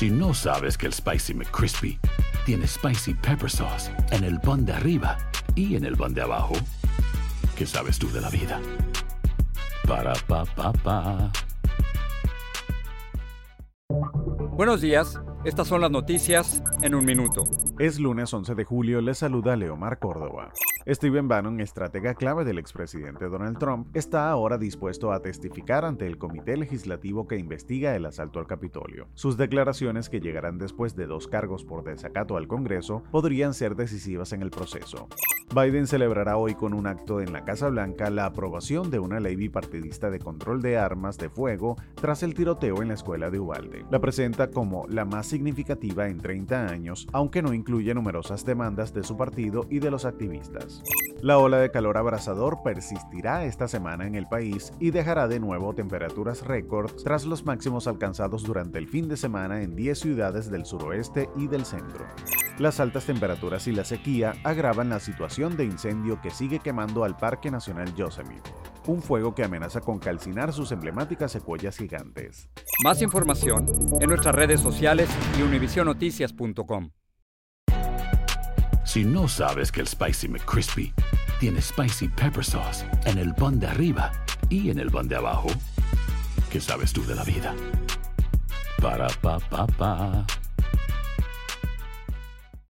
Si no sabes que el Spicy McCrispy tiene Spicy Pepper Sauce en el pan de arriba y en el pan de abajo, ¿qué sabes tú de la vida? Para, pa, pa, pa. Buenos días, estas son las noticias en un minuto. Es lunes 11 de julio, les saluda Leomar Córdoba. Steven Bannon, estratega clave del expresidente Donald Trump, está ahora dispuesto a testificar ante el comité legislativo que investiga el asalto al Capitolio. Sus declaraciones, que llegarán después de dos cargos por desacato al Congreso, podrían ser decisivas en el proceso. Biden celebrará hoy con un acto en la Casa Blanca la aprobación de una ley bipartidista de control de armas de fuego tras el tiroteo en la escuela de Uvalde. La presenta como la más significativa en 30 años, aunque no incluye numerosas demandas de su partido y de los activistas. La ola de calor abrasador persistirá esta semana en el país y dejará de nuevo temperaturas récord tras los máximos alcanzados durante el fin de semana en 10 ciudades del suroeste y del centro. Las altas temperaturas y la sequía agravan la situación de incendio que sigue quemando al Parque Nacional Yosemite, un fuego que amenaza con calcinar sus emblemáticas secuoyas gigantes. Más información en nuestras redes sociales y univisionoticias.com. Si no sabes que el Spicy McCrispy tiene Spicy Pepper Sauce en el pan de arriba y en el pan de abajo, ¿qué sabes tú de la vida? Para, pa, pa, pa.